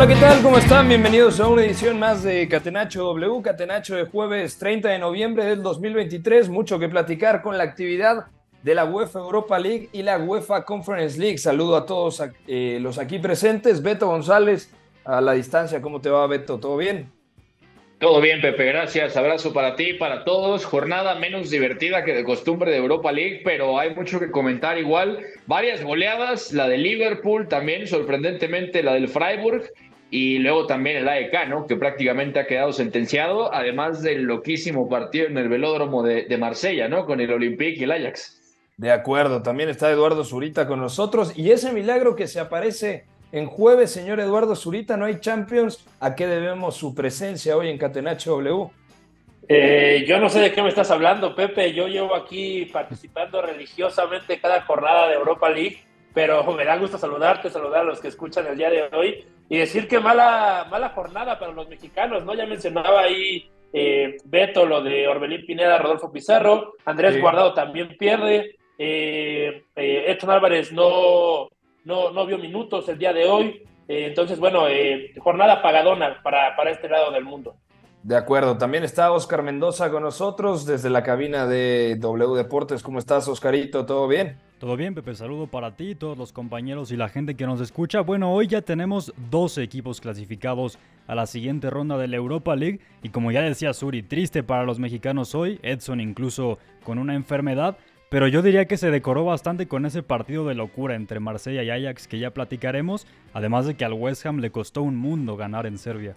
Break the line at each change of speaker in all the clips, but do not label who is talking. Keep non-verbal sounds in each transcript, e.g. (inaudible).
Hola, ¿qué tal? ¿Cómo están? Bienvenidos a una edición más de Catenacho W, Catenacho de jueves 30 de noviembre del 2023. Mucho que platicar con la actividad de la UEFA Europa League y la UEFA Conference League. Saludo a todos eh, los aquí presentes. Beto González, a la distancia, ¿cómo te va, Beto? ¿Todo bien?
Todo bien, Pepe, gracias. Abrazo para ti para todos. Jornada menos divertida que de costumbre de Europa League, pero hay mucho que comentar igual. Varias goleadas, la de Liverpool también, sorprendentemente la del Freiburg, y luego también el AEK, ¿no? Que prácticamente ha quedado sentenciado, además del loquísimo partido en el velódromo de, de Marsella, ¿no? Con el Olympique y el Ajax.
De acuerdo, también está Eduardo Zurita con nosotros y ese milagro que se aparece en jueves, señor Eduardo Zurita, no hay Champions. ¿A qué debemos su presencia hoy en Catenacho W?
Eh, yo no sé de qué me estás hablando, Pepe. Yo llevo aquí participando (laughs) religiosamente cada jornada de Europa League, pero me da gusto saludarte, saludar a los que escuchan el día de hoy y decir que mala, mala jornada para los mexicanos, ¿no? Ya mencionaba ahí eh, Beto lo de Orbelín Pineda, Rodolfo Pizarro, Andrés
Sí.
Guardado también pierde, eh, eh, Edson Álvarez no, no, no vio minutos el día de hoy. Eh, entonces, bueno, jornada pagadona para, para este lado del mundo.
De acuerdo, también está Oscar Mendoza con nosotros desde la cabina de W Deportes. ¿Cómo estás, Oscarito? ¿Todo bien?
Todo bien, Pepe, saludo para ti, todos los compañeros y la gente que nos escucha. Bueno, hoy ya tenemos 12 equipos clasificados a la siguiente ronda de la Europa League y como ya decía Suri, triste para los mexicanos hoy, Edson incluso con una enfermedad, pero yo diría que se decoró bastante con ese partido de locura entre Marsella y Ajax que ya platicaremos, además de que al West Ham le costó un mundo ganar en Serbia.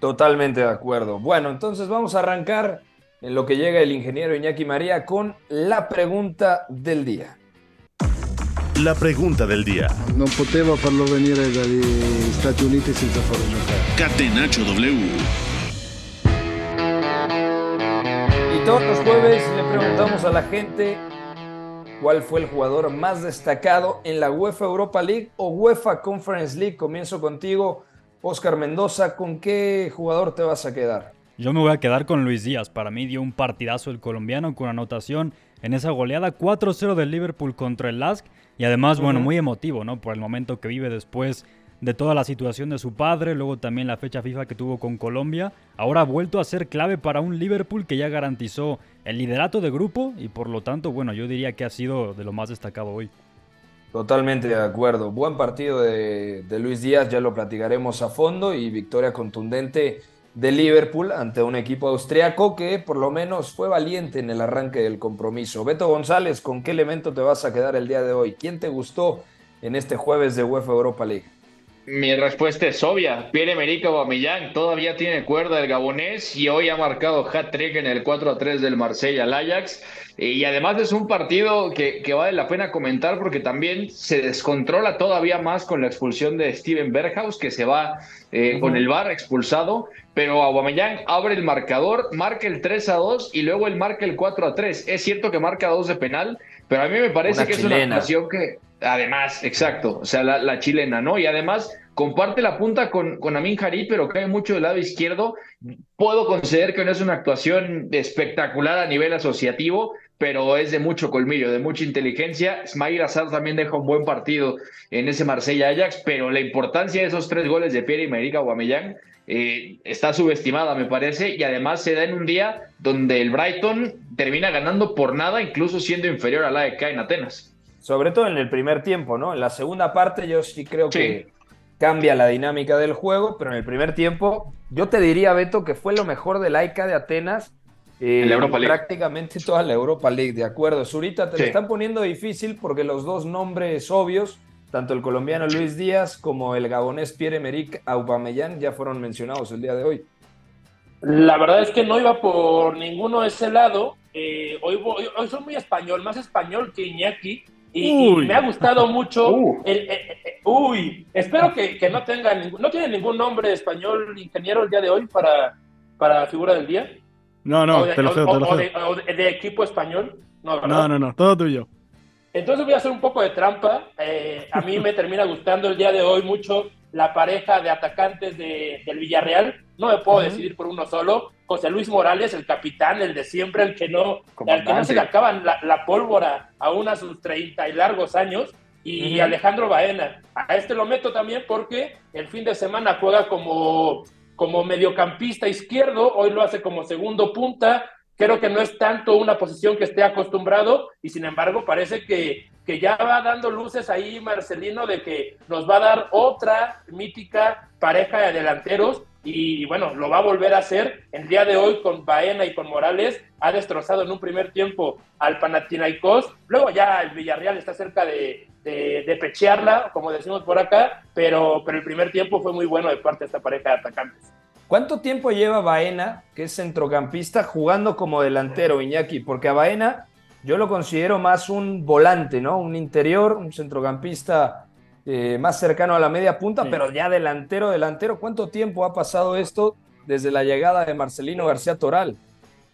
Totalmente de acuerdo. Bueno, entonces vamos a arrancar en lo que llega el ingeniero Iñaki María con la pregunta del día.
La pregunta del día.
Non poteva farlo venire dagli Stati Uniti senza farlo giocare.
Catenacho W.
Y todos los jueves le preguntamos a la gente cuál fue el jugador más destacado en la UEFA Europa League o UEFA Conference League. Comienzo contigo, Oscar Mendoza. ¿Con qué jugador te vas a quedar?
Yo me voy a quedar con Luis Díaz. Para mí dio un partidazo el colombiano con anotación en esa goleada 4-0 del Liverpool contra el Lask. Y además, bueno, muy emotivo, ¿no? Por el momento que vive después de toda la situación de su padre, luego también la fecha FIFA que tuvo con Colombia. Ahora ha vuelto a ser clave para un Liverpool que ya garantizó el liderato de grupo y por lo tanto, bueno, yo diría que ha sido de lo más destacado hoy.
Totalmente de acuerdo. Buen partido de, de Luis Díaz, ya lo platicaremos a fondo y victoria contundente de Liverpool ante un equipo austriaco que por lo menos fue valiente en el arranque del compromiso. Beto González, ¿con qué elemento te vas a quedar el día de hoy? ¿Quién te gustó en este jueves de UEFA Europa League?
Mi respuesta es obvia. Pierre-Emerick Aubameyang todavía tiene cuerda el gabonés y hoy ha marcado hat-trick en el 4-3 del Marsella al Ajax. Y además es un partido que, que, vale la pena comentar porque también se descontrola todavía más con la expulsión de Steven Berghaus, que se va eh, uh -huh. con el VAR expulsado. Pero Aubameyang abre el marcador, marca el 3-2 y luego él marca el 4-3. Es cierto que marca dos de penal, pero a mí me parece
una
que
chilena.
es una actuación que... Además, exacto, o sea, la, la, chilena, ¿no? Y además comparte la punta con, con Amin Harit, pero cae mucho del lado izquierdo. Puedo considerar que no es una actuación espectacular a nivel asociativo, pero es de mucho colmillo, de mucha inteligencia. Ismail Azar también deja un buen partido en ese Marsella Ajax, pero la importancia de esos tres goles de Pierre y Merica Aubameyang eh, está subestimada, me parece, y además se da en un día donde el Brighton termina ganando por nada, incluso siendo inferior a la AEK en Atenas.
Sobre todo en el primer tiempo, ¿no? En la segunda parte yo sí creo
sí.
que cambia la dinámica del juego, pero en el primer tiempo yo te diría, Beto, que fue lo mejor del AICA de Atenas.
Eh, la Europa League.
Prácticamente toda la Europa League, de acuerdo. Zurita, te lo están poniendo difícil porque los dos nombres obvios, tanto el colombiano Luis Díaz como el gabonés Pierre-Emerick Aubameyang, ya fueron mencionados el día de hoy.
La verdad es que no iba por ninguno de ese lado. Eh, hoy, hoy, soy muy español, más español que Iñaki. Y, me ha gustado mucho. (laughs) Uh. El, uy, espero que, que, no tenga ningún, no tiene ningún nombre español ingeniero el día de hoy para, para figura del día.
No, no, te lo cedo, te lo
cedo. de, equipo español.
No, no, no, no, todo tuyo.
Entonces voy a hacer un poco de trampa. Eh, a mí me termina gustando el día de hoy mucho la pareja de atacantes de, del Villarreal. No me puedo decidir por uno solo. José Luis Morales, el capitán, el de siempre, el que no, al que no se le acaban la, pólvora aún a sus 30 y largos años. Y Alejandro Baena. A este lo meto también porque el fin de semana juega como, como mediocampista izquierdo, hoy lo hace como segundo punta. Creo que no es tanto una posición que esté acostumbrado y sin embargo parece que que ya va dando luces ahí Marcelino de que nos va a dar otra mítica pareja de delanteros y bueno, lo va a volver a hacer el día de hoy con Baena y con Morales. Ha destrozado en un primer tiempo al Panathinaikos. Luego ya el Villarreal está cerca de, de, pechearla, como decimos por acá, pero, pero el primer tiempo fue muy bueno de parte de esta pareja de atacantes.
¿Cuánto tiempo lleva Baena, que es centrocampista, jugando como delantero, Iñaki? Porque a Baena yo lo considero más un volante, ¿no? Un interior, un centrocampista eh, más cercano a la media punta, pero ya delantero, delantero. ¿Cuánto tiempo ha pasado esto desde la llegada de Marcelino García Toral?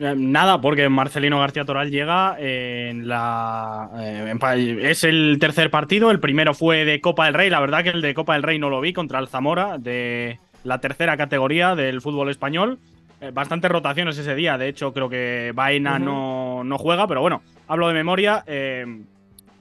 Eh, nada, porque Marcelino García Toral llega en la. Eh, es el tercer partido. El primero fue de Copa del Rey. La verdad que el de Copa del Rey no lo vi contra el Zamora, de la tercera categoría del fútbol español. bastantes rotaciones ese día. De hecho, creo que Vaina no, no, juega, pero bueno, hablo de memoria. Eh,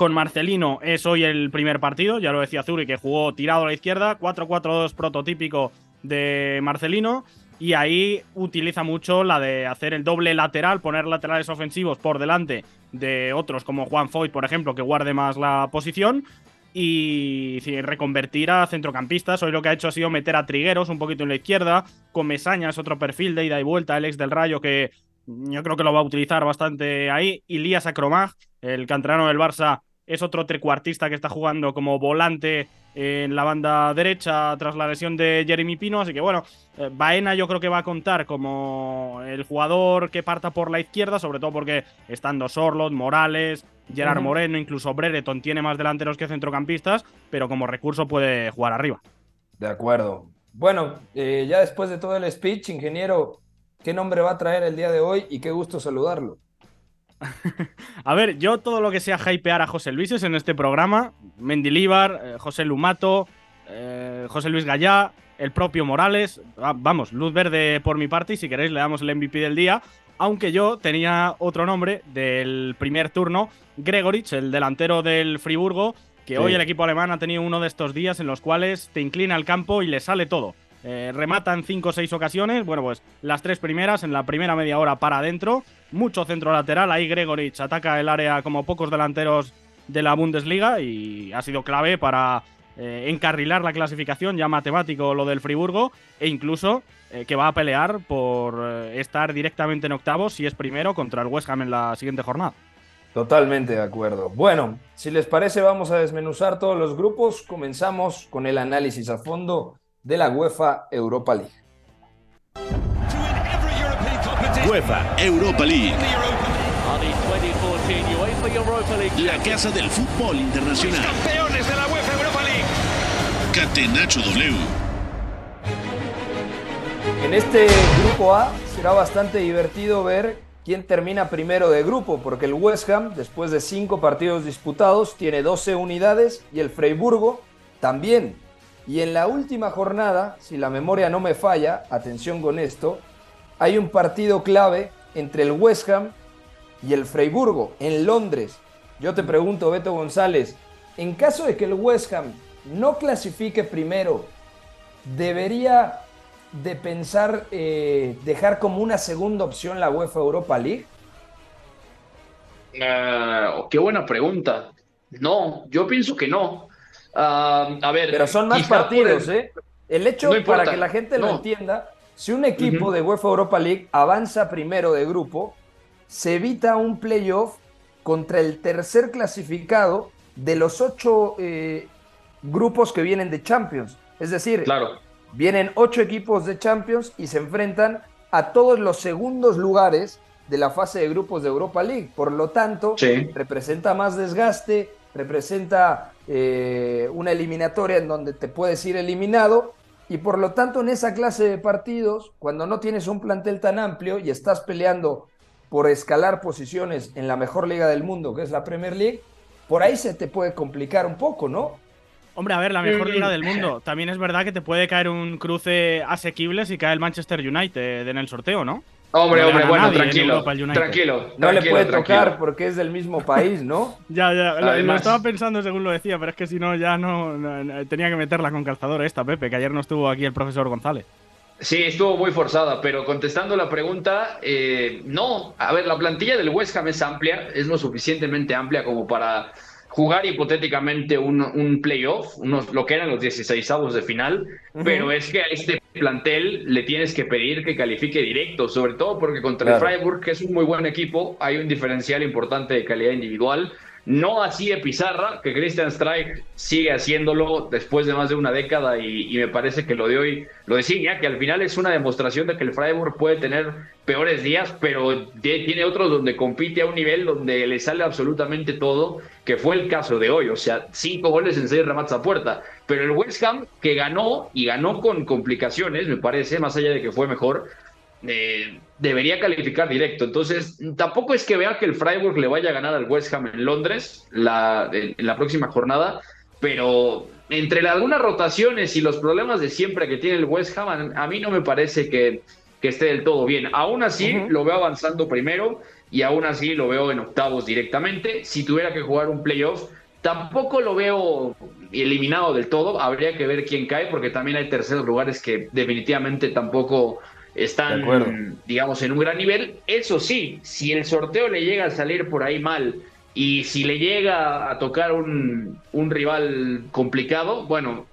con Marcelino es hoy el primer partido, ya lo decía Zuri, que jugó tirado a la izquierda, 4-4-2 prototípico de Marcelino. Y ahí utiliza mucho la de hacer el doble lateral, poner laterales ofensivos por delante de otros como Juan Foyt, por ejemplo, que guarde más la posición. Y reconvertir a centrocampistas. Hoy lo que ha hecho ha sido meter a Trigueros un poquito en la izquierda. Con Mesañas, otro perfil de ida y vuelta, el ex del Rayo, que yo creo que lo va a utilizar bastante ahí. Ilías Akromag, el canterano del Barça, es otro trecuartista que está jugando como volante en la banda derecha tras la lesión de Jeremy Pino. Así que bueno, eh, Baena yo creo que va a contar como el jugador que parta por la izquierda, sobre todo porque estando Sorlot, Morales, Gerard Moreno, incluso Brereton tiene más delanteros que centrocampistas, pero como recurso puede jugar arriba.
De acuerdo. Bueno, eh, ya después de todo el speech, ingeniero, qué nombre va a traer el día de hoy y qué gusto saludarlo. (laughs)
a ver, yo todo lo que sea hypear a José Luis en este programa, Mendilíbar, eh, José Lumato, eh, José Luis Gallá, el propio Morales, vamos, luz verde por mi parte y si queréis le damos el MVP del día, aunque yo tenía otro nombre del primer turno, Gregorich, el delantero del Friburgo, que hoy el equipo alemán ha tenido uno de estos días en los cuales te inclina al campo y le sale todo. Eh, remata en 5 o 6 ocasiones. Bueno, pues las tres primeras, en la primera media hora para adentro. Mucho centro lateral. Ahí Gregorich ataca el área como pocos delanteros de la Bundesliga y ha sido clave para eh, encarrilar la clasificación, ya matemático lo del Friburgo, e incluso eh, que va a pelear por estar directamente en octavos si es primero contra el West Ham en la siguiente jornada.
Totalmente de acuerdo. Bueno, si les parece, vamos a desmenuzar todos los grupos. Comenzamos con el análisis a fondo de la UEFA Europa League.
UEFA Europa League. La casa del fútbol internacional.
campeones de la UEFA Europa League.
Catenacho W.
En este grupo A será bastante divertido ver quién termina primero de grupo, porque el West Ham, después de cinco partidos disputados, tiene 12 unidades y el Freiburgo también y en la última jornada, si la memoria no me falla, atención con esto, hay un partido clave entre el West Ham y el Freiburgo en Londres. Yo te pregunto, Beto González, en caso de que el West Ham no clasifique primero, ¿debería de pensar eh, dejar como una segunda opción la UEFA Europa League?
Ah, qué buena pregunta. No, yo pienso que no A ver.
Pero son más partidos,
el-
¿eh? El hecho,
No importa,
para que la gente lo entienda, si un equipo de UEFA Europa League avanza primero de grupo, se evita un playoff contra el tercer clasificado de los ocho eh, grupos que vienen de Champions. Es decir,
Claro.
vienen ocho equipos de Champions y se enfrentan a todos los segundos lugares de la fase de grupos de Europa League. Por lo tanto,
Sí.
representa más desgaste, representa eh, una eliminatoria en donde te puedes ir eliminado y por lo tanto en esa clase de partidos, cuando no tienes un plantel tan amplio y estás peleando por escalar posiciones en la mejor liga del mundo, que es la Premier League, por ahí se te puede complicar un poco, ¿no?
Hombre, a ver, la mejor
Mm.
liga del mundo. También es verdad que te puede caer un cruce asequible si cae el Manchester United en el sorteo, ¿no?
Hombre,
No le
hombre, bueno, tranquilo. Tranquilo.
No le puede
tranquilo.
tocar porque es del mismo país, ¿no? (laughs)
Ya, ya, lo- estaba pensando según lo decía, pero es que si no, ya no, no- no- tenía que meterla con calzador esta, Pepe, que ayer no estuvo aquí el profesor González.
Sí, estuvo muy forzada, pero contestando la pregunta, eh, no. A ver, la plantilla del West Ham es amplia, es lo suficientemente amplia como para jugar hipotéticamente un, un playoff, unos, lo que eran los 16 avos de final, pero es que a este plantel le tienes que pedir que califique directo, sobre todo porque contra
Claro.
el Freiburg, que es un muy buen equipo, hay un diferencial importante de calidad individual. No así de Pizarra, que Christian Streich sigue haciéndolo después de más de una década y, me parece que lo de hoy, lo de que al final es una demostración de que el Freiburg puede tener peores días, pero tiene otros donde compite a un nivel donde le sale absolutamente todo, que fue el caso de hoy, o sea, cinco goles en seis remates a puerta. Pero el West Ham, que ganó y ganó con complicaciones, me parece, más allá de que fue mejor, eh, debería calificar directo. Entonces, tampoco es que vea que el Freiburg le vaya a ganar al West Ham en Londres la, en, en la próxima jornada, pero entre la- algunas rotaciones y los problemas de siempre que tiene el West Ham, a, a mí no me parece que, que esté del todo bien. Aún así, lo veo avanzando primero y aún así lo veo en octavos directamente. Si tuviera que jugar un playoff, tampoco lo veo eliminado del todo. Habría que ver quién cae, porque también hay terceros lugares que definitivamente tampoco están, digamos, en un gran nivel. Eso sí, si el sorteo le llega a salir por ahí mal y si le llega a tocar un, un rival complicado, bueno,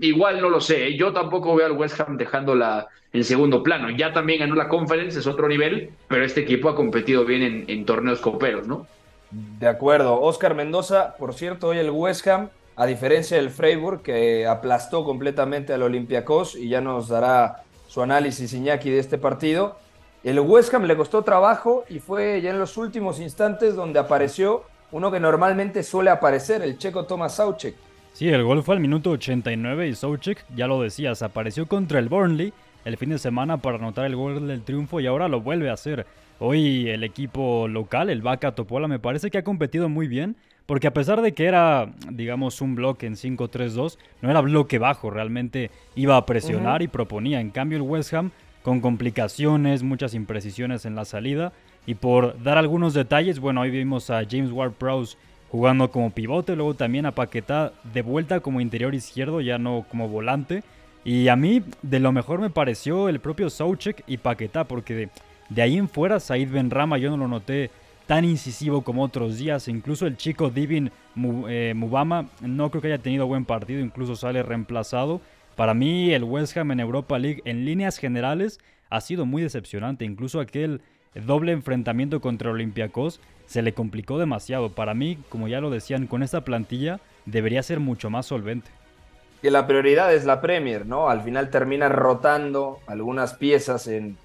igual no lo sé. ¿eh? Yo tampoco veo al West Ham dejándola en segundo plano. Ya también ganó la Conference, es otro nivel, pero este equipo ha competido bien en, en torneos coperos, ¿no?
De acuerdo. Oscar Mendoza, por cierto, hoy el West Ham, a diferencia del Freiburg, que aplastó completamente al Olympiacos y ya nos dará su análisis Iñaki de este partido. El West Ham le costó trabajo y fue ya en los últimos instantes donde apareció uno que normalmente suele aparecer, el checo Thomas Sauchek.
Sí, el gol fue al minuto 89 y Soucek, ya lo decías, apareció contra el Burnley el fin de semana para anotar el gol del triunfo y ahora lo vuelve a hacer. Hoy el equipo local, el Vaca Topola, me parece que ha competido muy bien, porque a pesar de que era, digamos, un bloque en 5-3-2, no era bloque bajo, realmente iba a presionar y proponía. En cambio el West Ham, con complicaciones, muchas imprecisiones en la salida, y por dar algunos detalles, bueno, hoy vimos a James Ward-Prowse jugando como pivote, luego también a Paquetá de vuelta como interior izquierdo, ya no como volante. Y a mí de lo mejor me pareció el propio Soucek y Paquetá, porque de, de ahí en fuera Said Benrama yo no lo noté tan incisivo como otros días. Incluso el chico Divin eh, Mubama no creo que haya tenido buen partido, incluso sale reemplazado. Para mí el West Ham en Europa League en líneas generales ha sido muy decepcionante. Incluso aquel doble enfrentamiento contra Olympiacos se le complicó demasiado. Para mí, como ya lo decían, con esta plantilla debería ser mucho más solvente.
que la prioridad es la Premier, ¿no? Al final termina rotando algunas piezas en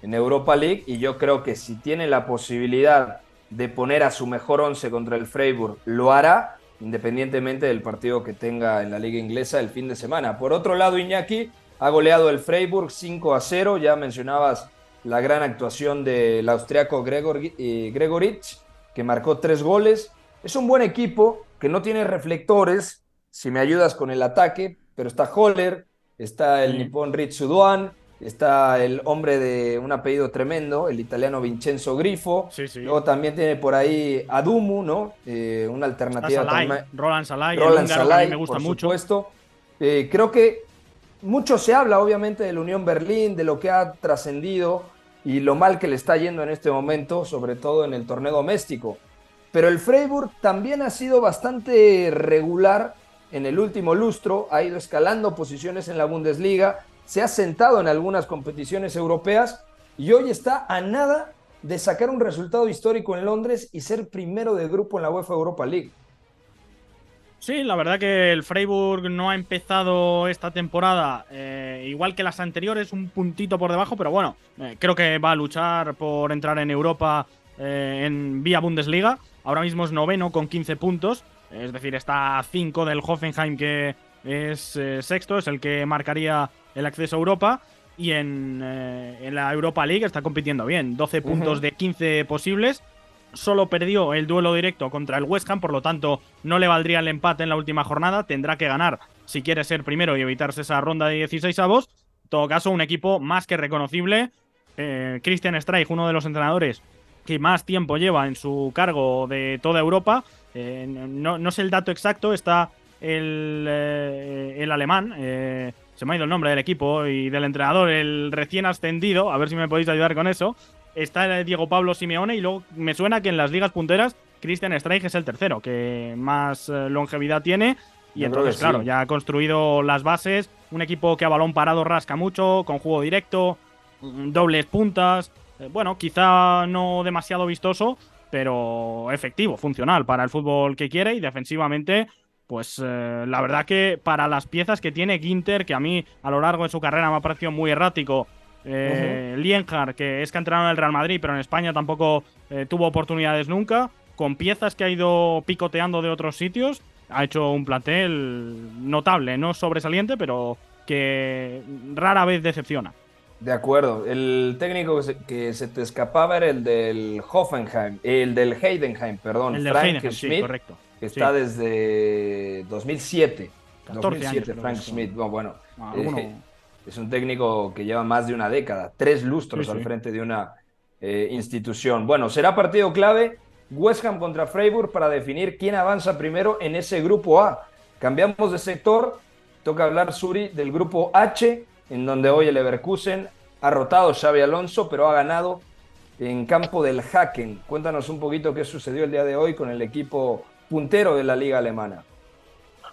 Europa League y yo creo que si tiene la posibilidad de poner a su mejor once contra el Freiburg, lo hará independientemente del partido que tenga en la liga inglesa el fin de semana. Por otro lado, Iñaki ha goleado el Freiburg 5 a 0, ya mencionabas la gran actuación del austriaco Gregor, eh, Gregorich, que marcó tres goles. Es un buen equipo que no tiene reflectores, si me ayudas con el ataque, pero está Holler, está el
Sí.
nipón Ritsu Doan, está el hombre de un apellido tremendo, el italiano Vincenzo Grifo.
Sí, sí.
Luego también tiene por ahí Adumu, ¿no? Eh, una alternativa
Salai,
también-
Roland Salai,
Roland Salai,
me gusta
por
mucho.
supuesto. Eh, creo que mucho se habla, obviamente, de la Unión Berlín, de lo que ha trascendido y lo mal que le está yendo en este momento, sobre todo en el torneo doméstico. Pero el Freiburg también ha sido bastante regular en el último lustro ha ido escalando posiciones en la Bundesliga, se ha sentado en algunas competiciones europeas y hoy está a nada de sacar un resultado histórico en Londres y ser primero de grupo en la UEFA Europa League.
Sí, la verdad que el Freiburg no ha empezado esta temporada eh, igual que las anteriores, un puntito por debajo, pero bueno, eh, creo que va a luchar por entrar en Europa eh, en vía Bundesliga. Ahora mismo es noveno con 15 puntos, es decir, está a 5 del Hoffenheim que es sexto, es el que marcaría el acceso a Europa. Y en, en la Europa League está compitiendo bien, 12 puntos de 15 posibles solo perdió el duelo directo contra el West Ham, por lo tanto no le valdría el empate en la última jornada, tendrá que ganar si quiere ser primero y evitarse esa ronda de 16 avos. En todo caso, un equipo más que reconocible. Eh, Christian Streich, uno de los entrenadores que más tiempo lleva en su cargo de toda Europa. Eh, no, sé el dato exacto, está el, eh, el alemán, se me ha ido el nombre del equipo y del entrenador, el recién ascendido, a ver si me podéis ayudar con eso, está Diego Pablo Simeone y luego me suena que en las ligas punteras Christian Streich es el tercero, que más eh, longevidad tiene. Y entonces, claro, ya ha construido las bases. Un equipo que a balón parado rasca mucho, con juego directo, mm, dobles puntas. Eh, bueno, quizá no demasiado vistoso, pero efectivo, funcional para el fútbol que quiere y defensivamente. Pues eh, la verdad que para las piezas que tiene Ginter, que a mí a lo largo de su carrera me ha parecido muy errático, eh, Lienhard, que es que ha entrenado en el Real Madrid, pero en España tampoco eh, tuvo oportunidades nunca. Con piezas que ha ido picoteando de otros sitios, ha hecho un plantel notable, no sobresaliente, pero que rara vez decepciona.
De acuerdo. El técnico que se, te escapaba era el del Hoffenheim, el del Heidenheim, perdón,
el del
Frank
Heidenheim,
Schmidt,
correcto.
Que está desde 2007.
14
2007,
años,
Frank Schmidt. Bueno, bueno,
Ah,
eh, es un técnico que lleva más de una década, tres lustros
Sí, sí.
al frente de una eh, institución. Bueno, será partido clave West Ham contra Freiburg para definir quién avanza primero en ese grupo A. Cambiamos de sector, toca hablar Suri del grupo H, en donde hoy el Leverkusen ha rotado Xavi Alonso, pero ha ganado en campo del Haken. Cuéntanos un poquito qué sucedió el día de hoy con el equipo puntero de la liga alemana.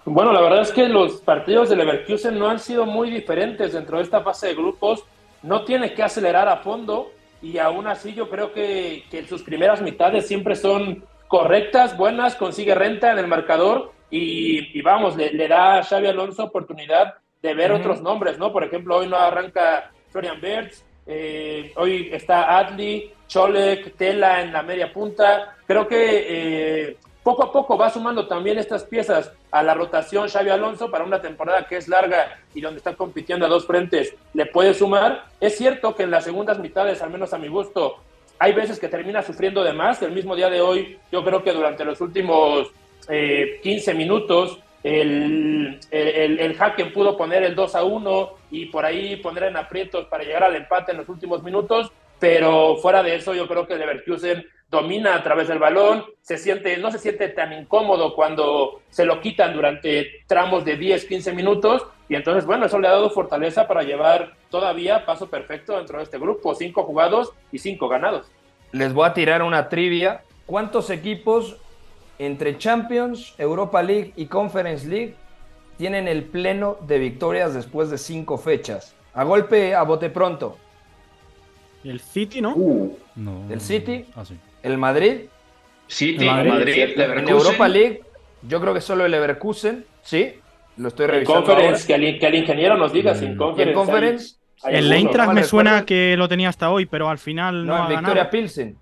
Bueno, la verdad es que los partidos de Leverkusen no han sido muy diferentes dentro de esta fase de grupos. No tiene que acelerar a fondo y aún así yo creo que, que sus primeras mitades siempre son correctas, buenas, consigue renta en el marcador y, y vamos, le, le da a Xavi Alonso oportunidad de ver otros nombres, ¿no? Por ejemplo, hoy no arranca Florian Bertz, eh, hoy está Adli, Cholek, Tela en la media punta. Creo que eh, poco a poco va sumando también estas piezas a la rotación Xavi Alonso para una temporada que es larga y donde está compitiendo a dos frentes, le puede sumar. Es cierto que en las segundas mitades, al menos a mi gusto, hay veces que termina sufriendo de más. El mismo día de hoy, yo creo que durante los últimos eh, 15 minutos, el, el, Hacken pudo poner el 2 a 1 y por ahí poner en aprietos para llegar al empate en los últimos minutos, pero fuera de eso yo creo que Leverkusen domina a través del balón, se siente, no se siente tan incómodo cuando se lo quitan durante tramos de 10, 15 minutos y entonces bueno, eso le ha dado fortaleza para llevar todavía paso perfecto dentro de este grupo, cinco jugados y cinco ganados.
Les voy a tirar una trivia. ¿Cuántos equipos entre Champions, Europa League y Conference League tienen el pleno de victorias después de cinco fechas? A golpe, a bote pronto.
El City, ¿no?
No.
El City,
Ah, sí.
El Madrid.
City,
Madrid,
Madrid.
En. Europa League, yo creo que solo el Leverkusen, sí. Lo estoy
En
revisando
conference, que el, que el ingeniero nos diga
Mm.
sin
Y
conference.
en Conference,
hay- hay
El. Eintracht me suena que lo tenía hasta hoy, pero al final no,
no,
ha
en Victoria
ganado.
Pilsen. Son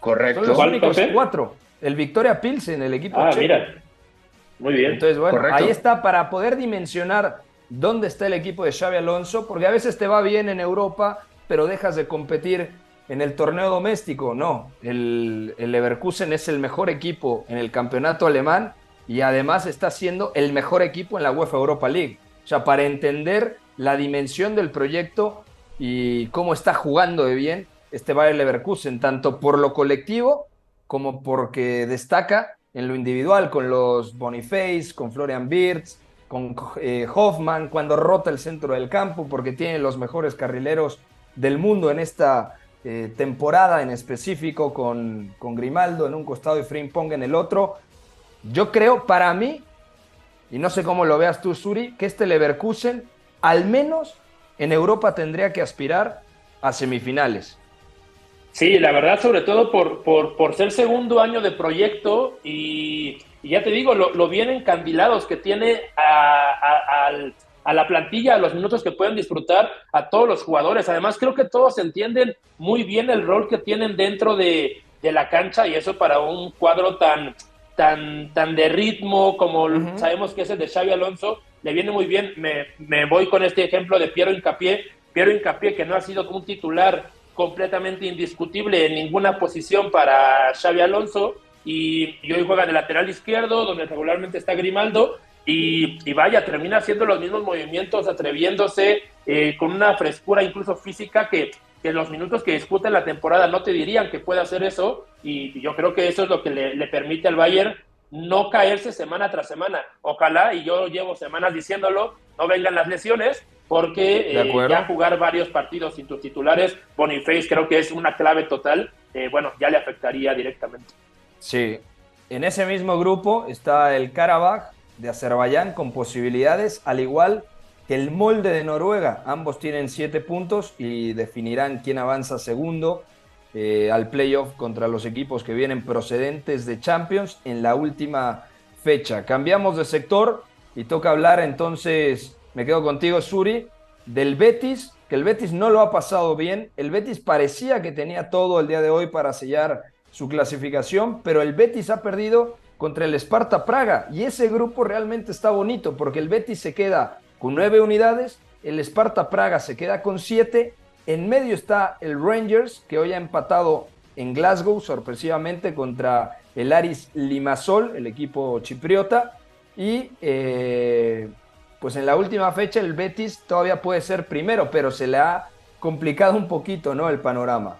Correcto.
los
¿Cuál,
únicos
Pepe?
cuatro. El Victoria Pilsen, el equipo
Ah,
checo.
mira. Muy bien.
Entonces, bueno,
Correcto.
ahí está para poder dimensionar dónde está el equipo de Xavi Alonso, porque a veces te va bien en Europa, pero dejas de competir en el torneo doméstico. No, el, el Leverkusen es el mejor equipo en el campeonato alemán y además está siendo el mejor equipo en la UEFA Europa League. O sea, para entender la dimensión del proyecto y cómo está jugando de bien este Bayer Leverkusen, tanto por lo colectivo como porque destaca en lo individual con los Boniface, con Florian Wirtz, con eh, Hoffman, cuando rota el centro del campo, porque tiene los mejores carrileros del mundo en esta eh, temporada en específico, con, con Grimaldo en un costado y Frimpong en el otro. Yo creo, para mí, y no sé cómo lo veas tú, Suri, que este Leverkusen, al menos en Europa, tendría que aspirar a semifinales.
Sí, la verdad, sobre todo por, por, ser segundo año de proyecto y, ya te digo, lo, lo, bien encandilados que tiene a, a, la plantilla, a los minutos que pueden disfrutar a todos los jugadores. Además, creo que todos entienden muy bien el rol que tienen dentro de, de la cancha y eso para un cuadro tan, tan, tan de ritmo como sabemos que es el de Xavi Alonso, le viene muy bien. Me, me voy con este ejemplo de Piero Incapié. Piero Incapié, que no ha sido un titular completamente indiscutible en ninguna posición para Xavi Alonso y, hoy juega de lateral izquierdo, donde regularmente está Grimaldo, y, vaya, termina haciendo los mismos movimientos, atreviéndose eh, con una frescura incluso física que, que los minutos que disputa en la temporada no te dirían que puede hacer eso, y yo creo que eso es lo que le, le permite al Bayern no caerse semana tras semana. Ojalá, y yo llevo semanas diciéndolo, no vengan las lesiones, porque eh, ya jugar varios partidos sin tus titulares, Boniface creo que es una clave total, eh, bueno, ya le afectaría directamente.
Sí, en ese mismo grupo está el Karabaj de Azerbaiyán con posibilidades, al igual que el molde de Noruega. Ambos tienen siete puntos y definirán quién avanza segundo eh, al playoff contra los equipos que vienen procedentes de Champions en la última fecha. Cambiamos de sector y toca hablar entonces me quedo contigo, Suri, del Betis, que el Betis no lo ha pasado bien. El Betis parecía que tenía todo el día de hoy para sellar su clasificación, pero el Betis ha perdido contra el Sparta Praga y ese grupo realmente está bonito porque el Betis se queda con nueve unidades, el Sparta Praga se queda con siete, en medio está el Rangers que hoy ha empatado en Glasgow sorpresivamente contra el Aris Limassol, el equipo chipriota, y eh, pues en la última fecha el Betis todavía puede ser primero, pero se le ha complicado un poquito, ¿no? El panorama.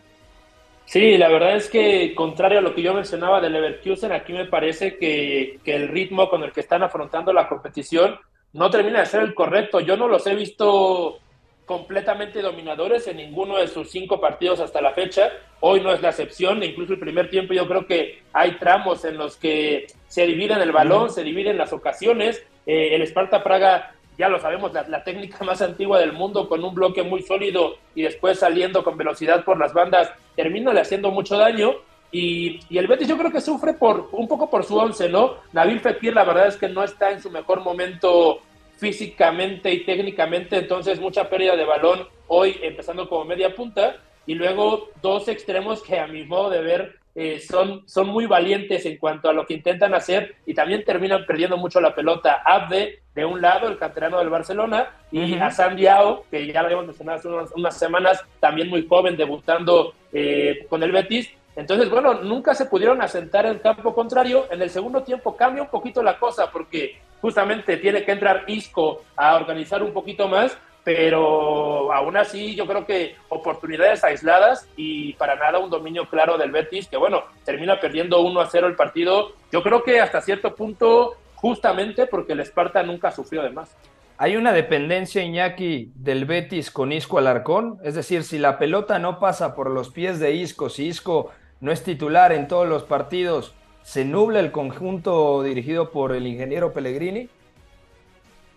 Sí, la verdad es que contrario a lo que yo mencionaba del Leverkusen, aquí me parece que, el ritmo con el que están afrontando la competición no termina de ser el correcto. Yo no los he visto completamente dominadores en ninguno de sus cinco partidos hasta la fecha. Hoy no es la excepción, incluso el primer tiempo yo creo que hay tramos en los que se dividen el balón, se dividen las ocasiones. Eh, el Sparta Praga, ya lo sabemos, la, técnica (laughs) más antigua del mundo con un bloque muy sólido y después saliendo con velocidad por las bandas, termina le haciendo mucho daño. Y, el Betis yo creo que sufre por un poco por su once, ¿no? Nabil Fekir la verdad es que no está en su mejor momento físicamente y técnicamente, entonces mucha pérdida de balón hoy empezando como media punta y luego dos extremos que a mi modo de ver eh, son, son muy valientes en cuanto a lo que intentan hacer y también terminan perdiendo mucho la pelota. Abde, de un lado, el canterano del Barcelona, y a Diao, que ya lo habíamos mencionado hace unas, semanas, también muy joven, debutando eh, con el Betis. Entonces, bueno, nunca se pudieron asentar en el campo contrario. En el segundo tiempo cambia un poquito la cosa porque justamente tiene que entrar Isco a organizar un poquito más pero aún así yo creo que oportunidades aisladas y para nada un dominio claro del Betis, que bueno, termina perdiendo 1 a 0 el partido, yo creo que hasta cierto punto justamente porque el Esparta nunca sufrió de más.
Hay una dependencia, Iñaki, del Betis con Isco Alarcón, es decir, si la pelota no pasa por los pies de Isco, si Isco no es titular en todos los partidos, ¿se nubla el conjunto dirigido por el ingeniero Pellegrini?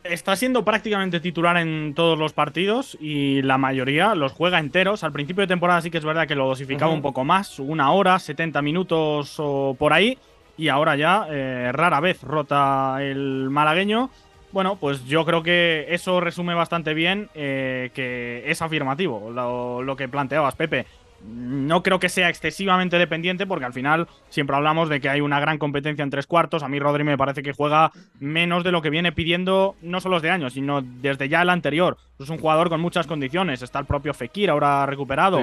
Está siendo prácticamente titular en todos los partidos y la mayoría los juega enteros. Al principio de temporada sí que es verdad que lo dosificaba un poco más, una hora, 70 minutos o por ahí. Y ahora ya eh, rara vez rota el malagueño. Bueno, pues yo creo que eso resume bastante bien eh, que es afirmativo lo, lo que planteabas, Pepe no creo que sea excesivamente dependiente porque al final siempre hablamos de que hay una gran competencia en tres cuartos. A mí Rodri me parece que juega menos de lo que viene pidiendo no solo este año, sino desde ya el anterior. Es un jugador con muchas condiciones. Está el propio Fekir ahora recuperado.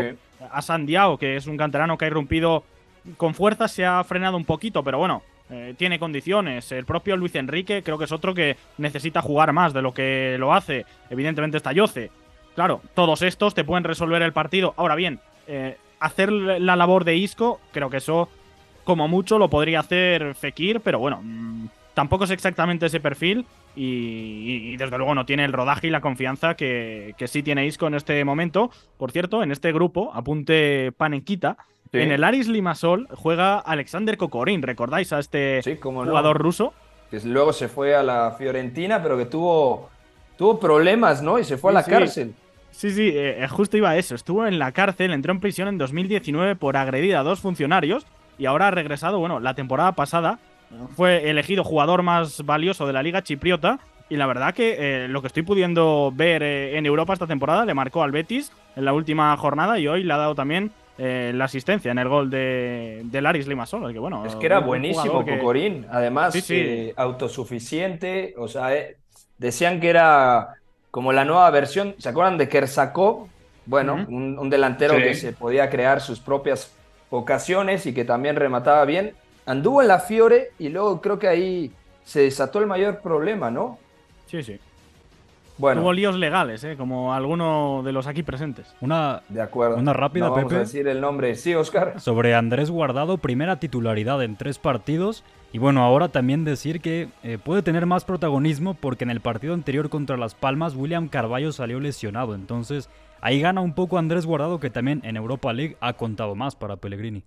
A Sandiao, que es un canterano que ha irrumpido con fuerza, se ha frenado un poquito, pero bueno, eh, tiene condiciones. El propio Luis Enrique creo que es otro que necesita jugar más de lo que lo hace. Evidentemente está Yoce. Claro, todos estos te pueden resolver el partido. Ahora bien, eh, hacer la labor de Isco, creo que eso, como mucho, lo podría hacer Fekir, pero bueno, mm, tampoco es exactamente ese perfil y, desde luego no tiene el rodaje y la confianza que, sí tiene Isco en este momento. Por cierto, en este grupo, apunte Panenquita, En el Aris Limasol juega Alexander Kokorin, ¿recordáis a este jugador ruso?
Que luego se fue a la Fiorentina, pero que tuvo, tuvo problemas, ¿no? Y se fue a la cárcel.
Sí, sí, eh, eh, justo iba a eso. Estuvo en la cárcel, entró en prisión en 2019 por agredir a dos funcionarios y ahora ha regresado, bueno, la temporada pasada fue elegido jugador más valioso de la Liga Chipriota y la verdad que eh, lo que estoy pudiendo ver en Europa esta temporada le marcó al Betis en la última jornada y hoy le ha dado también la asistencia en el gol de, de Laris Limassol. Que, bueno,
es que era buenísimo Cocorín, además autosuficiente, o sea, decían que era como la nueva versión, ¿se acuerdan de Kersakov? Bueno, un, delantero que se podía crear sus propias ocasiones y que también remataba bien. Anduvo en la Fiore y luego creo que ahí se desató el mayor problema, ¿no?
Sí, sí. Bueno. Hubo líos legales, ¿eh? como alguno de los aquí presentes.
Una,
de acuerdo.
Una rápida,
no vamos a decir el nombre. Sí, Oscar.
Sobre Andrés Guardado, primera titularidad en tres partidos. Y bueno, ahora también decir que eh, puede tener más protagonismo porque en el partido anterior contra Las Palmas, William Carballo salió lesionado. Entonces, ahí gana un poco Andrés Guardado, que también en Europa League ha contado más para Pellegrini.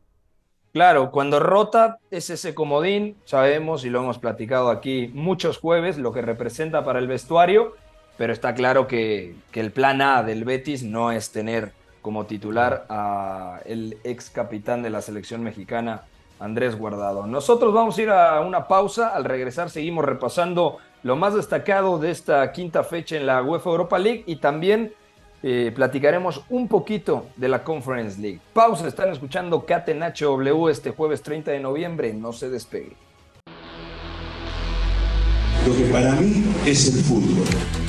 Claro, cuando rota es ese comodín, sabemos y lo hemos platicado aquí muchos jueves, lo que representa para el vestuario pero está claro que, el plan A del Betis no es tener como titular a el ex capitán de la selección mexicana, Andrés Guardado. Nosotros vamos a ir a una pausa, al regresar seguimos repasando lo más destacado de esta quinta fecha en la UEFA Europa League y también eh, platicaremos un poquito de la Conference League. Pausa, están escuchando Catenacho W este jueves 30 de noviembre, no se despegue.
Lo que para mí es el fútbol.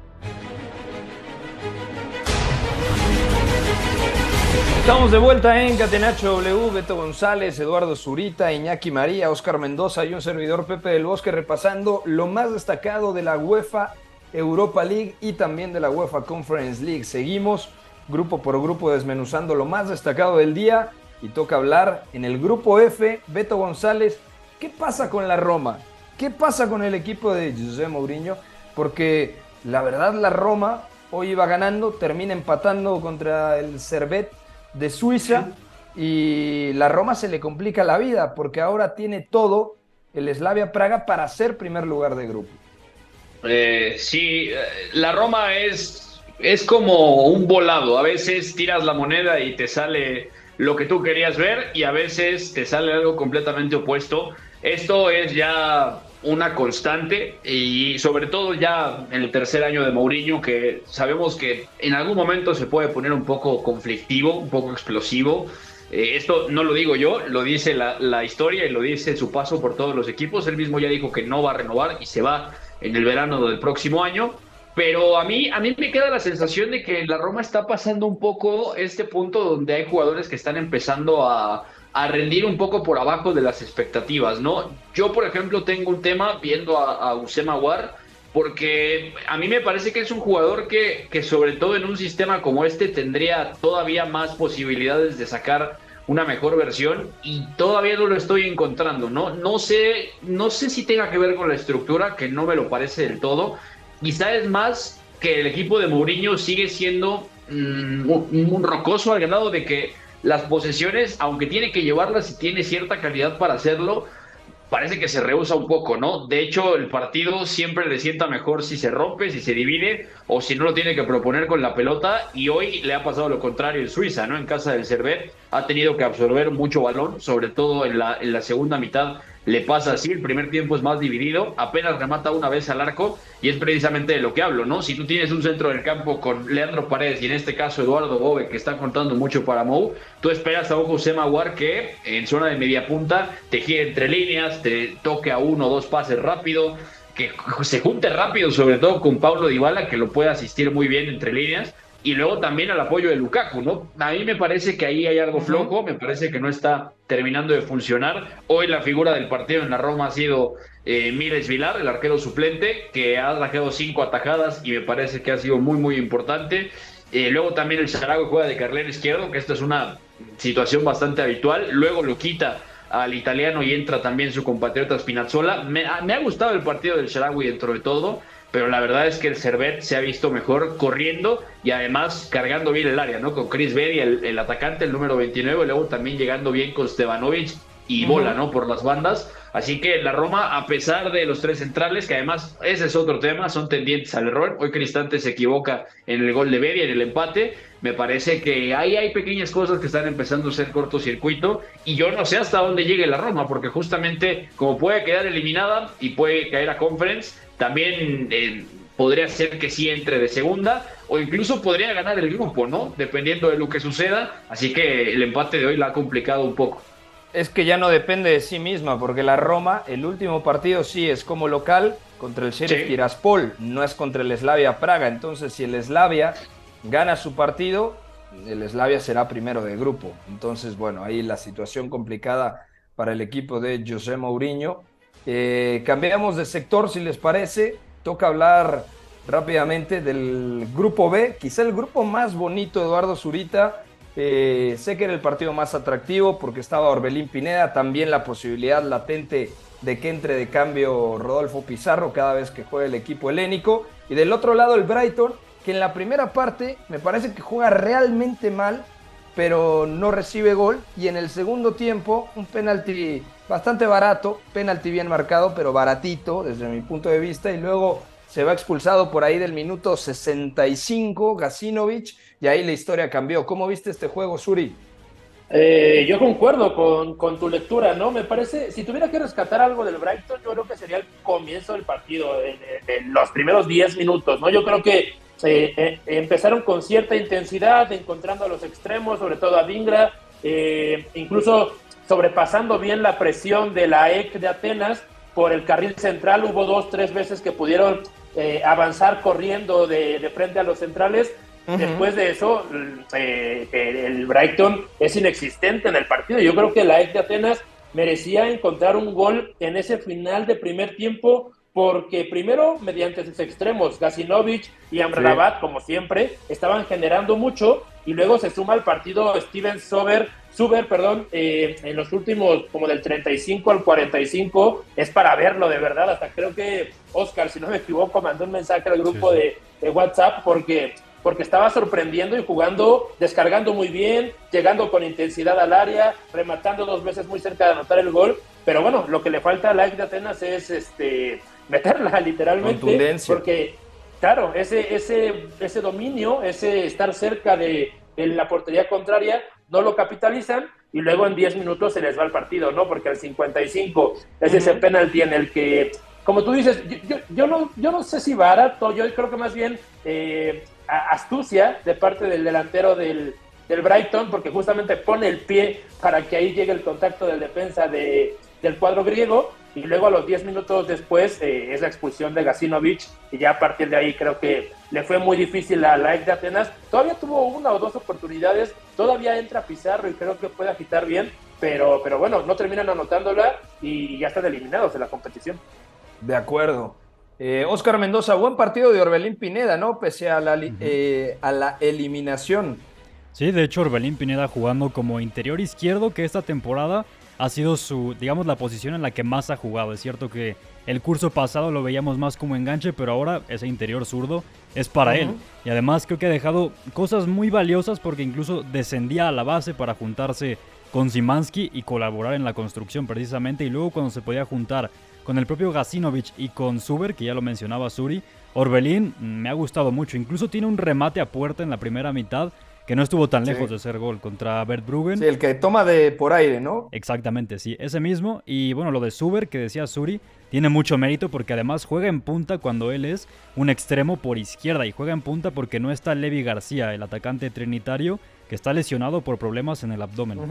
Estamos de vuelta en Catenacho W, Beto González, Eduardo Zurita, Iñaki María, Oscar Mendoza y un servidor Pepe del Bosque repasando lo más destacado de la UEFA Europa League y también de la UEFA Conference League. Seguimos grupo por grupo desmenuzando lo más destacado del día y toca hablar en el grupo F, Beto González, ¿qué pasa con la Roma? ¿Qué pasa con el equipo de José Mourinho? Porque la verdad la Roma hoy iba ganando, termina empatando contra el Servet de Suiza y la Roma se le complica la vida porque ahora tiene todo el Slavia Praga para ser primer lugar de grupo.
Eh, sí, eh, la Roma es, es como un volado. A veces tiras la moneda y te sale lo que tú querías ver y a veces te sale algo completamente opuesto. Esto es ya una constante y sobre todo ya en el tercer año de Mourinho que sabemos que en algún momento se puede poner un poco conflictivo, un poco explosivo. Eh, esto no lo digo yo, lo dice la, la, historia y lo dice su paso por todos los equipos. Él mismo ya dijo que no va a renovar y se va en el verano del próximo año. Pero a mí, a mí me queda la sensación de que la Roma está pasando un poco este punto donde hay jugadores que están empezando a, a rendir un poco por abajo de las expectativas, ¿no? Yo, por ejemplo, tengo un tema viendo a, a Usema War, porque a mí me parece que es un jugador que, que, sobre todo en un sistema como este, tendría todavía más posibilidades de sacar una mejor versión y todavía no lo estoy encontrando, ¿no? No sé, no sé si tenga que ver con la estructura, que no me lo parece del todo. Quizá es más que el equipo de Mourinho sigue siendo mm, un, un rocoso al grado de que las posesiones, aunque tiene que llevarlas y tiene cierta calidad para hacerlo, parece que se rehúsa un poco, ¿no? De hecho, el partido siempre le sienta mejor si se rompe, si se divide o si no lo tiene que proponer con la pelota y hoy le ha pasado lo contrario en Suiza, ¿no? En casa del Servet ha tenido que absorber mucho balón, sobre todo en la segunda mitad le pasa así, el primer tiempo es más dividido, apenas remata una vez al arco y es precisamente de lo que hablo, ¿no? Si tú tienes un centro del campo con Leandro Paredes y en este caso Eduardo Bobe que está contando mucho para Mou, tú esperas a un José Maguar que en zona de media punta te gire entre líneas, te toque a uno o dos pases rápido, que se junte rápido sobre todo con Pablo Dybala que lo puede asistir muy bien entre líneas y luego también al apoyo de Lukaku, ¿no? A mí me parece que ahí hay algo flojo, me parece que no está terminando de funcionar. Hoy la figura del partido en la Roma ha sido eh, Miles Vilar, el arquero suplente, que ha dejado cinco atajadas y me parece que ha sido muy, muy importante. Eh, luego también el Sarago juega de carrilero izquierdo, que esto es una situación bastante habitual. Luego lo quita al italiano y entra también su compatriota Spinazzola. Me, me ha gustado el partido del Sharawi dentro de todo pero la verdad es que el Servet se ha visto mejor corriendo y además cargando bien el área, ¿no? Con Chris Berry, el, atacante, el número 29, y luego también llegando bien con Stevanovic y bola, ¿no? Por las bandas. Así que la Roma, a pesar de los tres centrales, que además ese es otro tema, son tendientes al error. Hoy Cristante se equivoca en el gol de Beria, en el empate. Me parece que ahí hay pequeñas cosas que están empezando a ser cortocircuito y yo no sé hasta dónde llegue la Roma, porque justamente como puede quedar eliminada y puede caer a Conference, también eh, podría ser que sí entre de segunda o incluso podría ganar el grupo, ¿no? Dependiendo de lo que suceda. Así que el empate de hoy la ha complicado un poco.
Es que ya no depende de sí misma, porque la Roma, el último partido sí es como local contra el Sheriff Tiraspol, no es contra el Slavia Praga. Entonces, si el Slavia gana su partido, el Slavia será primero de grupo. Entonces, bueno, ahí la situación complicada para el equipo de José Mourinho. Eh, cambiamos de sector, si les parece. Toca hablar rápidamente del grupo B, quizá el grupo más bonito, Eduardo Zurita. Eh, sé que era el partido más atractivo porque estaba Orbelín Pineda, también la posibilidad latente de que entre de cambio Rodolfo Pizarro cada vez que juegue el equipo helénico. Y del otro lado el Brighton, que en la primera parte me parece que juega realmente mal, pero no recibe gol. Y en el segundo tiempo, un penalti bastante barato, penalti bien marcado, pero baratito desde mi punto de vista. Y luego se va expulsado por ahí del minuto 65, Gasinovic, y ahí la historia cambió. ¿Cómo viste este juego, Suri?
Eh, yo concuerdo con, tu lectura, ¿no? Me parece, si tuviera que rescatar algo del Brighton, yo creo que sería el comienzo del partido, en, los primeros 10 minutos, ¿no? Yo creo que eh, eh, empezaron con cierta intensidad, encontrando a los extremos, sobre todo a Dingra, incluso sobrepasando bien la presión de la EC de Atenas por el carril central. Hubo dos, tres veces que pudieron eh, avanzar corriendo de, frente a los centrales. Después de eso, eh, el Brighton es inexistente en el partido. Yo creo que la EC de Atenas merecía encontrar un gol en ese final de primer tiempo porque primero, mediante sus extremos, Gasinovic y Amrabat, como siempre, estaban generando mucho, y luego se suma al partido Steven Sober, Suber, perdón, eh, en los últimos, como del 35 al 45, es para verlo de verdad, hasta creo que Oscar, si no me equivoco, mandó un mensaje al grupo De, de WhatsApp porque porque estaba sorprendiendo y jugando, descargando muy bien, llegando con intensidad al área, rematando dos veces muy cerca de anotar el gol. Pero bueno, lo que le falta a la de Atenas es este meterla (laughs) literalmente. Porque, claro, ese, ese, ese dominio, ese estar cerca de, la portería contraria, no lo capitalizan y luego en 10 minutos se les va el partido, ¿no? Porque al 55 es ese penalti en el que, como tú dices, yo, yo, no, yo no sé si barato, yo creo que más bien eh, astucia de parte del delantero del, del Brighton, porque justamente pone el pie para que ahí llegue el contacto del defensa de, del cuadro griego y luego a los 10 minutos después eh, es la expulsión de Gasinovic y ya a partir de ahí creo que le fue muy difícil a la ex de Atenas. Todavía tuvo una o dos oportunidades, todavía entra Pizarro y creo que puede agitar bien, pero, pero bueno, no terminan anotándola y ya están eliminados de la competición.
De acuerdo. Eh, Oscar Mendoza, buen partido de Orbelín Pineda, ¿no? Pese a la, eh, a la eliminación.
Sí, de hecho Orbelín Pineda jugando como interior izquierdo que esta temporada ha sido su, digamos, la posición en la que más ha jugado. Es cierto que el curso pasado lo veíamos más como enganche, pero ahora ese interior zurdo es para él. Y además creo que ha dejado cosas muy valiosas porque incluso descendía a la base para juntarse con Simansky y colaborar en la construcción precisamente. Y luego cuando se podía juntar con el propio Gasinovich y con Suber, que ya lo mencionaba Suri, Orbelín me ha gustado mucho. Incluso tiene un remate a puerta en la primera mitad que no estuvo tan lejos de ser gol contra Bert Bruggen.
Sí, el que toma de por aire, ¿no?
Exactamente, sí, ese mismo. Y bueno, lo de Suber, que decía Suri, tiene mucho mérito porque además juega en punta cuando él es un extremo por izquierda y juega en punta porque no está Levi García, el atacante trinitario, que está lesionado por problemas en el abdomen.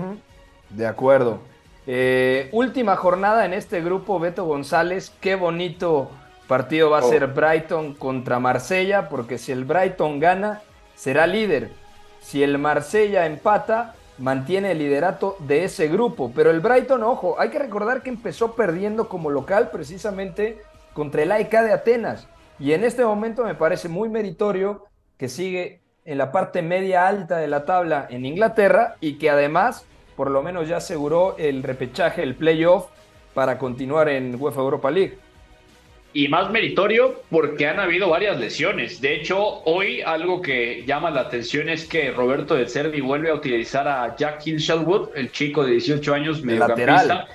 De acuerdo. Eh, última jornada en este grupo, Beto González. Qué bonito partido va a oh. ser Brighton contra Marsella, porque si el Brighton gana, será líder. Si el Marsella empata, mantiene el liderato de ese grupo. Pero el Brighton, ojo, hay que recordar que empezó perdiendo como local precisamente contra el AEK de Atenas. Y en este momento me parece muy meritorio que sigue en la parte media alta de la tabla en Inglaterra y que además por lo menos ya aseguró el repechaje, el playoff para continuar en UEFA Europa League.
Y más meritorio porque han habido varias lesiones. De hecho, hoy algo que llama la atención es que Roberto de Cervi vuelve a utilizar a Jack Shelwood, el chico de 18 años, mediocampista,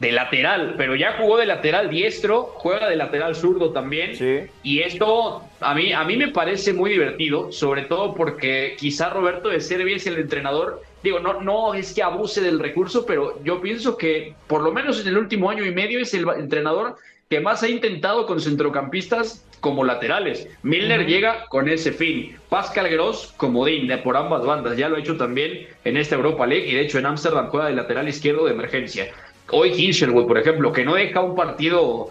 de lateral, pero ya jugó de lateral diestro, juega de lateral zurdo también. Y esto a mí, a mí me parece muy divertido, sobre todo porque quizá Roberto de Servi es el entrenador. Digo, no, no es que abuse del recurso, pero yo pienso que por lo menos en el último año y medio es el entrenador que más ha intentado con centrocampistas como laterales. Milner llega con ese fin. Pascal Gross, comodín de por ambas bandas. Ya lo ha hecho también en esta Europa League y de hecho en Ámsterdam juega de lateral izquierdo de emergencia. Hoy Hinchelwood, por ejemplo, que no deja un partido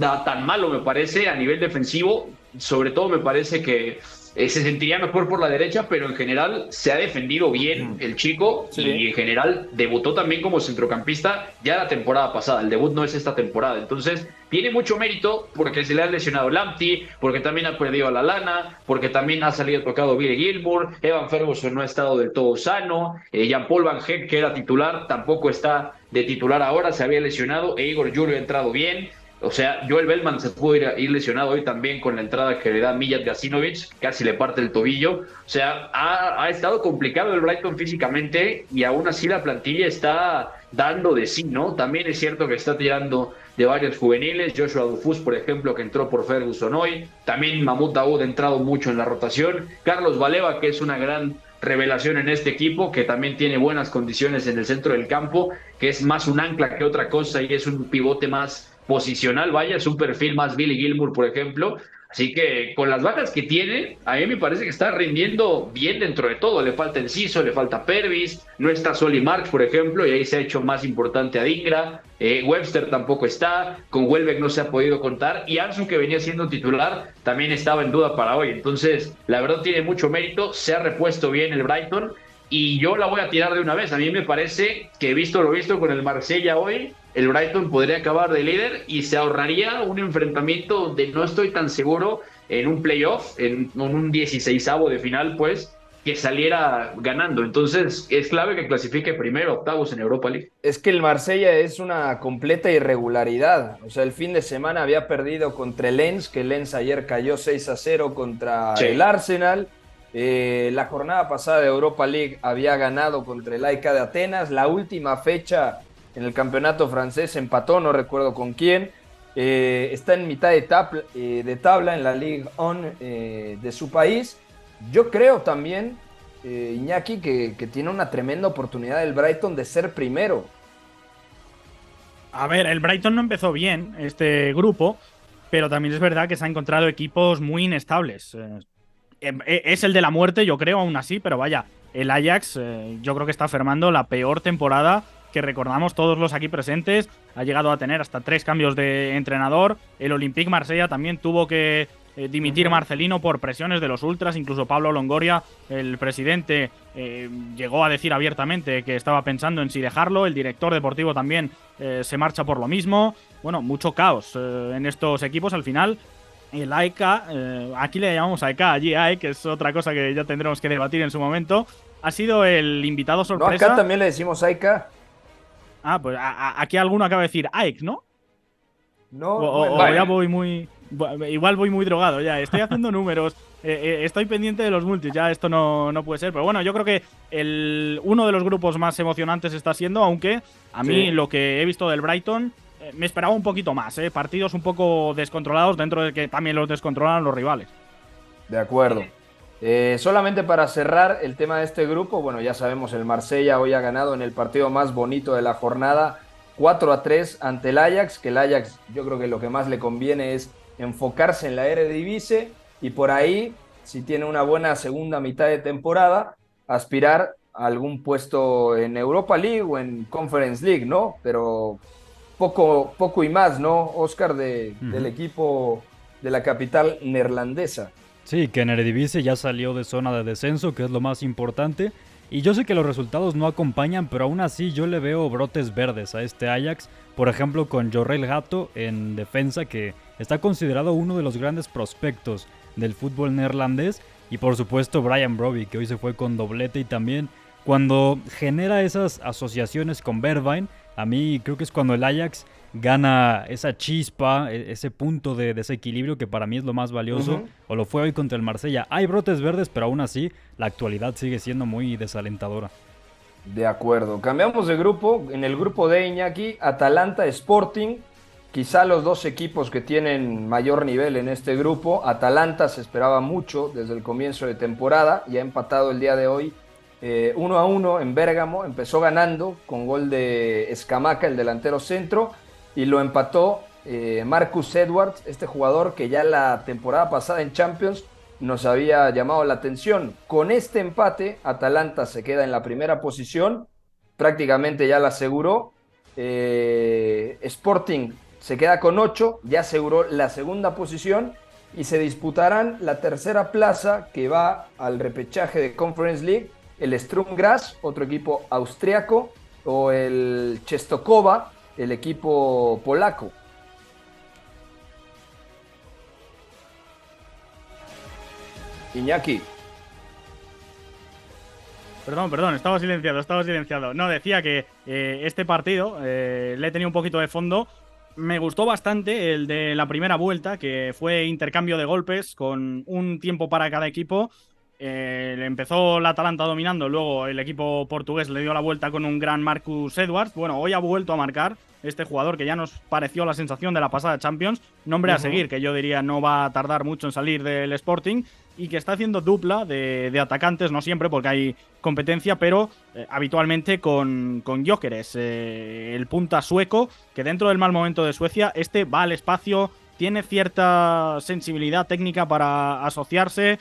tan malo, me parece, a nivel defensivo. Sobre todo me parece que eh, se sentiría mejor por la derecha, pero en general se ha defendido bien el chico y en general debutó también como centrocampista ya la temporada pasada. El debut no es esta temporada. Entonces, tiene mucho mérito porque se le ha lesionado Lamptey, porque también ha perdido a la lana, porque también ha salido tocado Billy Gilmour, Evan Ferguson no ha estado del todo sano, eh, Jean-Paul Van Heck, que era titular, tampoco está de titular ahora, se había lesionado, e Igor Julio ha entrado bien. O sea, Joel Bellman se pudo ir, lesionado hoy también con la entrada que le da Mijat Gasinovic, casi le parte el tobillo. O sea, ha, estado complicado el Brighton físicamente y aún así la plantilla está dando de sí, ¿no? También es cierto que está tirando de varios juveniles, Joshua Dufus, por ejemplo, que entró por Ferguson hoy. También Mahmoud Daoud ha entrado mucho en la rotación. Carlos Valeva, que es una gran revelación en este equipo, que también tiene buenas condiciones en el centro del campo, que es más un ancla que otra cosa y es un pivote más posicional, vaya, es un perfil más Billy Gilmour, por ejemplo. Así que con las bajas que tiene, a mí me parece que está rindiendo bien dentro de todo. Le falta Enciso, le falta Pervis, no está Soli Marx, por ejemplo, y ahí se ha hecho más importante a Dingra. Eh, Webster tampoco está, con Welbeck no se ha podido contar, y Ansu, que venía siendo titular, también estaba en duda para hoy. Entonces, la verdad tiene mucho mérito, se ha repuesto bien el Brighton, y yo la voy a tirar de una vez. A mí me parece que, visto lo visto con el Marsella hoy, el Brighton podría acabar de líder y se ahorraría un enfrentamiento donde no estoy tan seguro en un playoff, en, un 16 de final, pues, que saliera ganando. Entonces, es clave que clasifique primero, octavos en Europa League.
Es que el Marsella es una completa irregularidad. O sea, el fin de semana había perdido contra el Lens, que el Lens ayer cayó 6 a 0 contra el Arsenal. Eh, la jornada pasada de Europa League había ganado contra el AICA de Atenas. La última fecha en el campeonato francés, empató, no recuerdo con quién. Eh, está en mitad de, tabla, eh, de tabla en la Ligue 1 eh, de su país. Yo creo también, Iñaki, que, que, tiene una tremenda oportunidad el Brighton de ser primero.
A ver, el Brighton no empezó bien este grupo, pero también es verdad que se ha encontrado equipos muy inestables. Es el de la muerte, yo creo, aún así, pero vaya, el Ajax yo creo que está firmando la peor temporada que recordamos todos los aquí presentes, ha llegado a tener hasta tres cambios de entrenador. El Olympique Marsella también tuvo que eh, dimitir Marcelino por presiones de los ultras, incluso Pablo Longoria, el presidente, eh, llegó a decir abiertamente que estaba pensando en si dejarlo, el director deportivo también eh, se marcha por lo mismo, bueno, mucho caos en estos equipos al final. El AECA, aquí le llamamos AECA, allí AEC, que es otra cosa que ya tendremos que debatir en su momento, ha sido el invitado sorpresa.
No, acá también le decimos AECA.
Ah, pues aquí alguno acaba de decir Ike, ¿no?
No,
o, ya voy muy. Igual voy muy drogado ya. Estoy haciendo (laughs) números. Eh, eh, estoy pendiente de los multis. Ya esto no, no, puede ser. Pero bueno, yo creo que el, uno de los grupos más emocionantes está siendo, aunque a mí lo que he visto del Brighton eh, me esperaba un poquito más. Partidos un poco descontrolados dentro de que también los descontrolan los rivales.
De acuerdo. Eh, solamente para cerrar el tema de este grupo, bueno, ya sabemos, el Marsella hoy ha ganado en el partido más bonito de la jornada 4 a 3 ante el Ajax, que el Ajax yo creo que lo que más le conviene es enfocarse en la Eredivisie y por ahí, si tiene una buena segunda mitad de temporada, aspirar a algún puesto en Europa League o en Conference League, ¿no? Pero poco, poco y más, ¿no, Oscar, de, del equipo de la capital neerlandesa?
Sí, que en Eredivisie ya salió de zona de descenso, que es lo más importante. Y yo sé que los resultados no acompañan, pero aún así yo le veo brotes verdes a este Ajax. Por ejemplo, con Jorrel Gato en defensa, que está considerado uno de los grandes prospectos del fútbol neerlandés. Y por supuesto Brian Broby, que hoy se fue con doblete y también cuando genera esas asociaciones con Bergwijn, a mí creo que es cuando el Ajax gana esa chispa, e, ese punto de desequilibrio que para mí es lo más valioso, o lo fue hoy contra el Marsella. Hay brotes verdes, pero aún así la actualidad sigue siendo muy desalentadora.
De acuerdo. Cambiamos de grupo. En el grupo de Iñaki, Atalanta Sporting. Quizá los dos equipos que tienen mayor nivel en este grupo. Atalanta se esperaba mucho desde el comienzo de temporada y ha empatado el día de hoy eh, uno a uno en Bérgamo. Empezó ganando con gol de Escamaca, el delantero centro, y lo empató eh, Marcus Edwards, este jugador que ya la temporada pasada en Champions nos había llamado la atención. Con este empate, Atalanta se queda en la primera posición, prácticamente ya la aseguró. Eh, Sporting se queda con 8, ya aseguró la segunda posición y se disputarán la tercera plaza que va al repechaje de Conference League, el Strumgras, otro equipo austriaco, o el Chestokova, el equipo polaco. Iñaki.
Perdón, perdón, estaba silenciado, estaba silenciado. No, decía que eh, este partido eh, le he tenido un poquito de fondo. Me gustó bastante el de la primera vuelta, que fue intercambio de golpes con un tiempo para cada equipo. Eh, empezó la Atalanta dominando, luego el equipo portugués le dio la vuelta con un gran Marcus Edwards. Bueno, hoy ha vuelto a marcar este jugador que ya nos pareció la sensación de la pasada Champions. Nombre a seguir, que yo diría no va a tardar mucho en salir del Sporting y que está haciendo dupla de, atacantes, no siempre porque hay competencia, pero eh, habitualmente con, con Jóqueres, eh, el punta sueco, que dentro del mal momento de Suecia, este va al espacio, tiene cierta sensibilidad técnica para asociarse,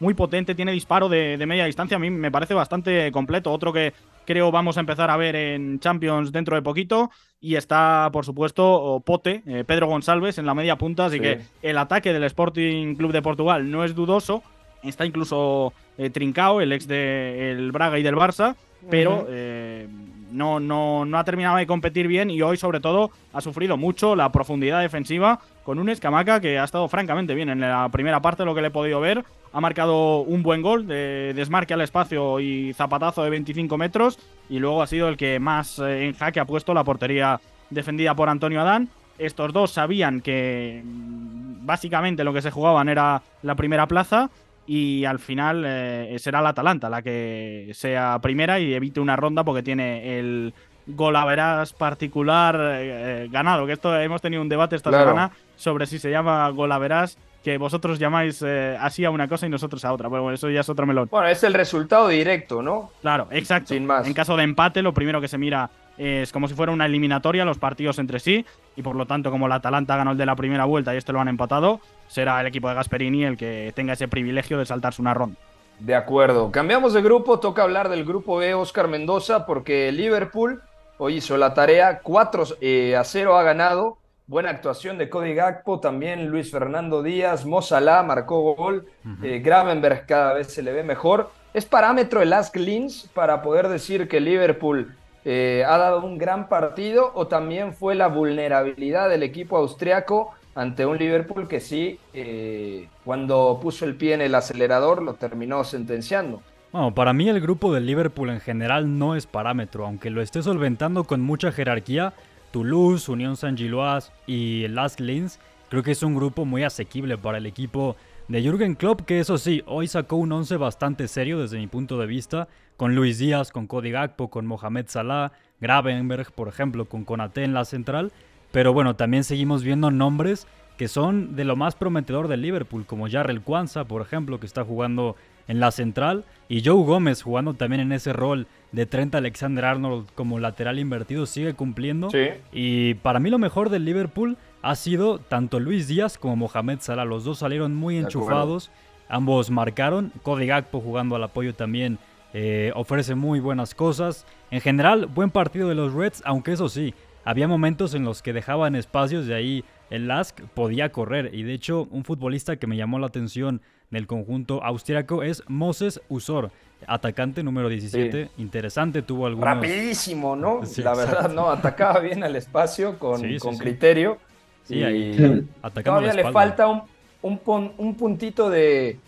muy potente, tiene disparo de, media distancia, a mí me parece bastante completo. Otro que creo vamos a empezar a ver en Champions dentro de poquito. Y está, por supuesto, Pote, eh, Pedro González en la media punta. Así que el ataque del Sporting Club de Portugal no es dudoso. Está incluso eh, Trincao, el ex del Braga y del Barça. Pero eh, no, no, no ha terminado de competir bien y hoy sobre todo ha sufrido mucho la profundidad defensiva con un Escamaca que ha estado francamente bien en la primera parte, lo que le he podido ver. Ha marcado un buen gol de desmarque al espacio y zapatazo de 25 metros y luego ha sido el que más eh, en jaque ha puesto la portería defendida por Antonio Adán. Estos dos sabían que mm, básicamente lo que se jugaban era la primera plaza y al final eh, será la Atalanta la que sea primera y evite una ronda porque tiene el golaveras particular eh, ganado. Que esto hemos tenido un debate esta semana sobre si se llama golaveras que vosotros llamáis eh, así a una cosa y nosotros a otra. Bueno, eso ya es otro melón.
Bueno, es el resultado directo, ¿no?
Claro, exacto.
Sin más.
En caso de empate, lo primero que se mira es como si fuera una eliminatoria, los partidos entre sí, y por lo tanto, como la Atalanta ganó el de la primera vuelta y este lo han empatado, será el equipo de Gasperini el que tenga ese privilegio de saltarse una ronda.
De acuerdo. Cambiamos de grupo, toca hablar del grupo B, Oscar Mendoza, porque Liverpool hoy hizo la tarea, 4 eh, a 0 ha ganado. Buena actuación de Cody Gakpo, también Luis Fernando Díaz, Mozalá marcó gol, eh, Gravenberg cada vez se le ve mejor. ¿Es parámetro el Ask Lins para poder decir que Liverpool eh, ha dado un gran partido o también fue la vulnerabilidad del equipo austriaco ante un Liverpool que sí, eh, cuando puso el pie en el acelerador, lo terminó sentenciando?
Bueno, para mí el grupo del Liverpool en general no es parámetro, aunque lo esté solventando con mucha jerarquía. Toulouse, Unión San Gilois y Las Lins, creo que es un grupo muy asequible para el equipo de Jürgen Klopp, que eso sí, hoy sacó un 11 bastante serio desde mi punto de vista, con Luis Díaz, con Cody Gakpo, con Mohamed Salah, Gravenberg, por ejemplo, con Konate en la central, pero bueno, también seguimos viendo nombres que son de lo más prometedor del Liverpool, como Jarrell Kwanzaa, por ejemplo, que está jugando en la central, y Joe Gómez jugando también en ese rol de Trent Alexander Arnold como lateral invertido, sigue cumpliendo. Y para mí lo mejor del Liverpool ha sido tanto Luis Díaz como Mohamed Salah. Los dos salieron muy enchufados. Ambos marcaron. Cody Gakpo jugando al apoyo también eh, ofrece muy buenas cosas. En general, buen partido de los Reds, aunque eso sí, había momentos en los que dejaban espacios, de ahí el Lask podía correr. Y de hecho, un futbolista que me llamó la atención del conjunto austriaco es Moses Usor, atacante número 17. Interesante, tuvo algún
Rapidísimo, ¿no? (laughs) la verdad, no, atacaba bien al espacio con, con criterio.
Sí, ahí
Todavía le falta un, un, un puntito de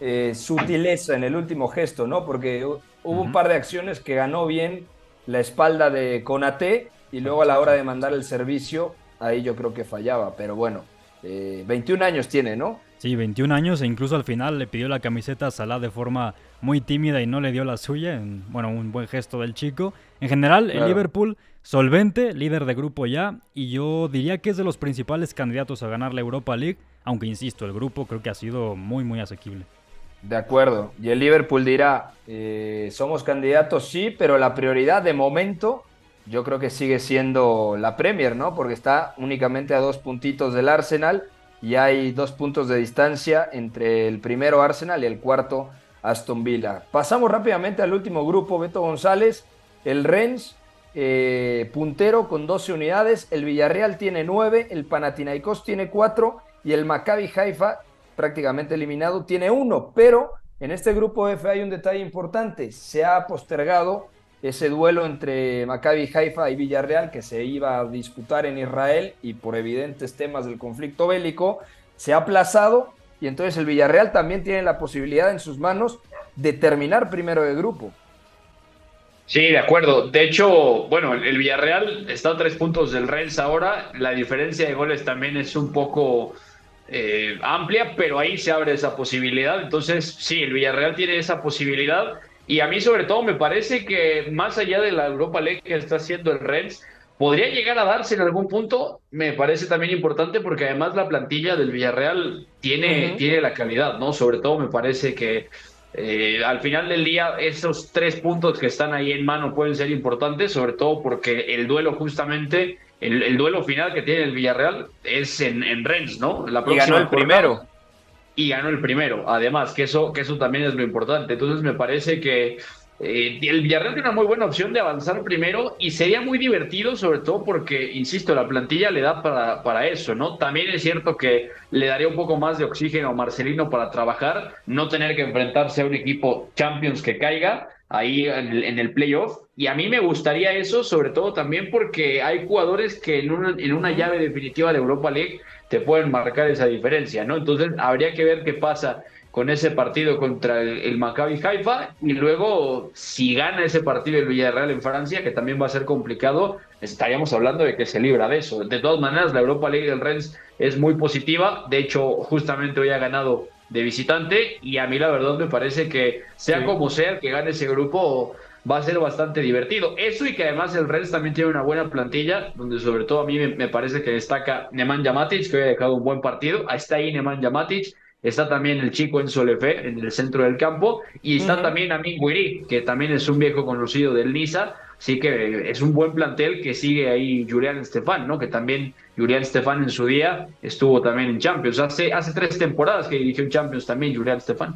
eh, sutileza en el último gesto, ¿no? Porque hubo un par de acciones que ganó bien la espalda de Conate y luego a la hora de mandar el servicio, ahí yo creo que fallaba. Pero bueno, 21 eh, años tiene, ¿no?
Sí, 21 años e incluso al final le pidió la camiseta a Salah de forma muy tímida y no le dio la suya. bueno, un buen gesto del chico. En general, el Liverpool solvente, líder de grupo ya, y yo diría que es de los principales candidatos a ganar la Europa League, aunque insisto, el grupo creo que ha sido muy, muy asequible.
De acuerdo. Y el Liverpool dirá, eh, somos candidatos, sí, pero la prioridad de momento yo creo que sigue siendo la Premier, ¿no? Porque está únicamente a dos puntitos del Arsenal y hay dos puntos de distancia entre el primero Arsenal y el cuarto Aston Villa. Pasamos rápidamente al último grupo, Beto González, el Rennes, eh, puntero con 12 unidades, el Villarreal tiene 9, el Panathinaikos tiene 4 y el Maccabi Haifa, prácticamente eliminado, tiene 1, pero en este grupo F hay un detalle importante, se ha postergado ese duelo entre Maccabi Haifa y Villarreal que se iba a disputar en Israel y por evidentes temas del conflicto bélico se ha aplazado y entonces el Villarreal también tiene la posibilidad en sus manos de terminar primero de grupo.
Sí, de acuerdo. De hecho, bueno, el Villarreal está a tres puntos del Rennes ahora. La diferencia de goles también es un poco eh, amplia, pero ahí se abre esa posibilidad. Entonces, sí, el Villarreal tiene esa posibilidad. Y a mí, sobre todo, me parece que más allá de la Europa League que está haciendo el Rennes, podría llegar a darse en algún punto. Me parece también importante porque además la plantilla del Villarreal tiene, tiene la calidad, ¿no? Sobre todo, me parece que eh, al final del día, esos tres puntos que están ahí en mano pueden ser importantes, sobre todo porque el duelo justamente, el, duelo final que tiene el Villarreal es en, en Rennes, ¿no?
La y ganó el primero.
Y ganó el primero, además, que eso, que eso también es lo importante. Entonces me parece que eh, el Villarreal tiene una muy buena opción de avanzar primero y sería muy divertido, sobre todo porque, insisto, la plantilla le da para, para eso, ¿no? También es cierto que le daría un poco más de oxígeno a Marcelino para trabajar, no tener que enfrentarse a un equipo Champions que caiga ahí en el, playoff. Y a mí me gustaría eso, sobre todo también porque hay jugadores que en una, en una llave definitiva de Europa League te pueden marcar esa diferencia, ¿no? Entonces habría que ver qué pasa con ese partido contra el, Maccabi Haifa y luego si gana ese partido el Villarreal en Francia, que también va a ser complicado, estaríamos hablando de que se libra de eso. De todas maneras, la Europa League del Rennes es muy positiva, de hecho justamente hoy ha ganado de visitante y a mí la verdad me parece que sea como sea que gane ese grupo va a ser bastante divertido. Eso y que además el Rennes también tiene una buena plantilla, donde sobre todo a mí me, parece que destaca Nemanja Matic, que hoy ha dejado un buen partido. Ahí está ahí Nemanja Matic, está también el chico en Solefe, en el centro del campo, y está también Amin Guiri, que también es un viejo conocido del Niza, así que es un buen plantel que sigue ahí Julián Stefan, ¿no? Que también Julián Stefan en su día estuvo también en Champions, hace, hace tres temporadas que dirigió en Champions también Julián Stefan.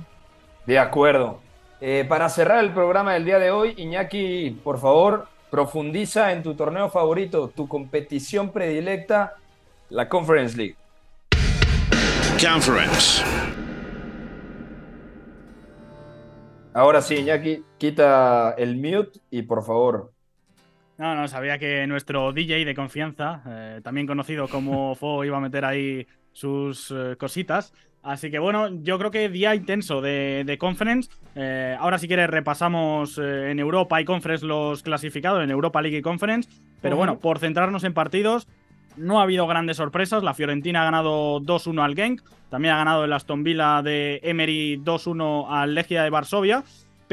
De acuerdo. Eh, para cerrar el programa del día de hoy, Iñaki, por favor, profundiza en tu torneo favorito, tu competición predilecta, la Conference League. Conference. Ahora sí, Iñaki, quita el mute y por favor.
No, no, sabía que nuestro DJ de confianza, eh, también conocido como (laughs) Fo, iba a meter ahí sus eh, cositas. Así que bueno, yo creo que día intenso de, Conference. Eh, ahora si quieres repasamos en Europa y Conference los clasificados, en Europa League y Conference. Pero bueno, por centrarnos en partidos, no ha habido grandes sorpresas. La Fiorentina ha ganado 2-1 al Genk. También ha ganado el Aston Villa de Emery 2-1 al Legia de Varsovia.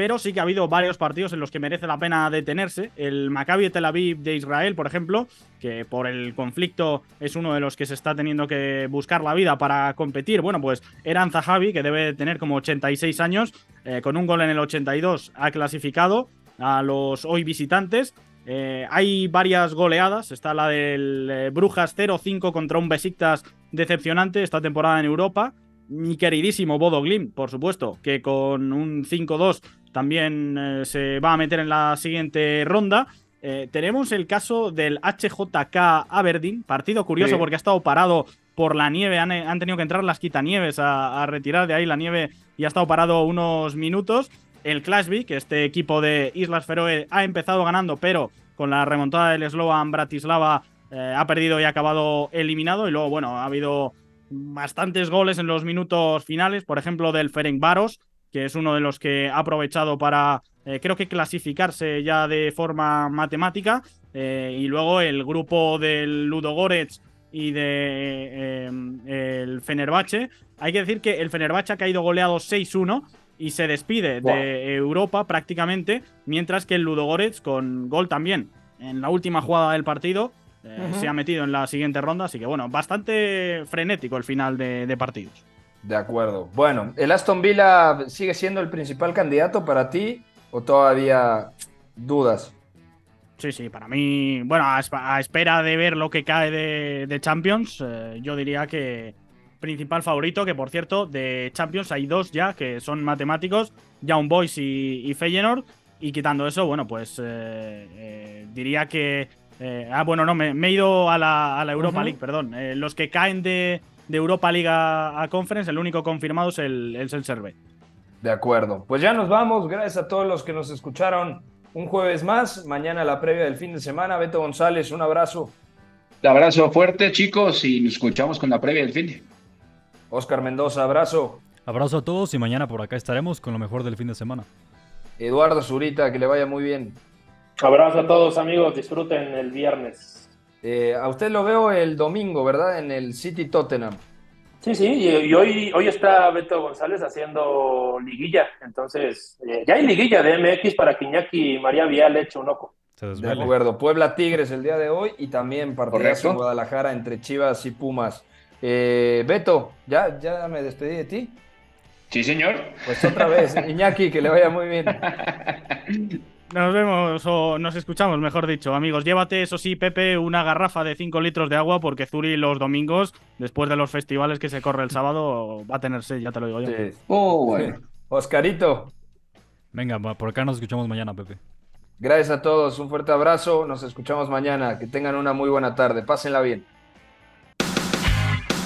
Pero sí que ha habido varios partidos en los que merece la pena detenerse. El Maccabi Tel Aviv de Israel, por ejemplo, que por el conflicto es uno de los que se está teniendo que buscar la vida para competir. Bueno, pues Eran Zahavi, que debe tener como 86 años, eh, con un gol en el 82, ha clasificado a los hoy visitantes. Eh, hay varias goleadas. Está la del eh, Brujas 0-5 contra un Besiktas decepcionante esta temporada en Europa. Mi queridísimo Bodo Glim, por supuesto, que con un 5-2 también eh, se va a meter en la siguiente ronda. eh, tenemos el caso del HJK Aberdeen, partido curioso porque ha estado parado por la nieve, han, tenido que entrar las quitanieves a, a, retirar de ahí la nieve y ha estado parado unos minutos. El Clashby, que este equipo de Islas Feroe ha empezado ganando, pero con la remontada del Slovan Bratislava eh, ha perdido y ha acabado eliminado. Y luego, bueno, ha habido bastantes goles en los minutos finales, por ejemplo, del Ferenc Varos, que es uno de los que ha aprovechado para, eh, creo que clasificarse ya de forma matemática. Eh, y luego el grupo del Ludogorets y de el Fenerbahce. Hay que decir que el Fenerbahce ha caído goleado 6-1 y se despide de Europa prácticamente, mientras que el Ludogorets, con gol también en la última jugada del partido, eh, se ha metido en la siguiente ronda. Así que bueno, bastante frenético el final de, partidos.
De acuerdo. Bueno, ¿el Aston Villa sigue siendo el principal candidato para ti o todavía dudas?
Sí, sí, para mí, bueno, a, espera de ver lo que cae de, Champions, eh, yo diría que principal favorito, que por cierto, de Champions hay dos ya que son matemáticos, Young Boys y, y Feyenoord. Y quitando eso, bueno, pues eh, eh, diría que. Eh, ah, bueno, no, me, he ido a la, Europa League, perdón. los que caen de, Europa League a, Conference, el único confirmado es el, el.
De acuerdo. Pues ya nos vamos. Gracias a todos los que nos escucharon un jueves más. Mañana la previa del fin de semana. Beto González, un abrazo.
Un abrazo fuerte, chicos, y nos escuchamos con la previa del fin de
Oscar Mendoza, abrazo.
Abrazo a todos y mañana por acá estaremos con lo mejor del fin de semana.
Eduardo Zurita, que le vaya muy bien.
Abrazo a todos amigos, disfruten el viernes.
Eh, a usted lo veo el domingo, ¿verdad? En el City Tottenham.
Sí, sí, y, hoy, hoy está Beto González haciendo liguilla, entonces eh, ya hay liguilla de MX para que Iñaki y María Vial eche un ojo.
De acuerdo, Puebla Tigres el día de hoy y también partidazo en Guadalajara entre Chivas y Pumas. Eh, Beto, ¿ya, ¿ya me despedí de ti?
Sí, señor.
Pues otra vez, (laughs) Iñaki, que le vaya muy bien. (laughs)
Nos vemos o nos escuchamos, mejor dicho, amigos. Llévate, eso sí, Pepe, una garrafa de 5 litros de agua porque Zuri los domingos, después de los festivales que se corre el sábado, va a tener sed, ya te lo digo yo. Sí.
Oh, bueno. (laughs) Oscarito.
Venga, por acá nos escuchamos mañana, Pepe.
Gracias a todos, un fuerte abrazo, nos escuchamos mañana, que tengan una muy buena tarde, pásenla bien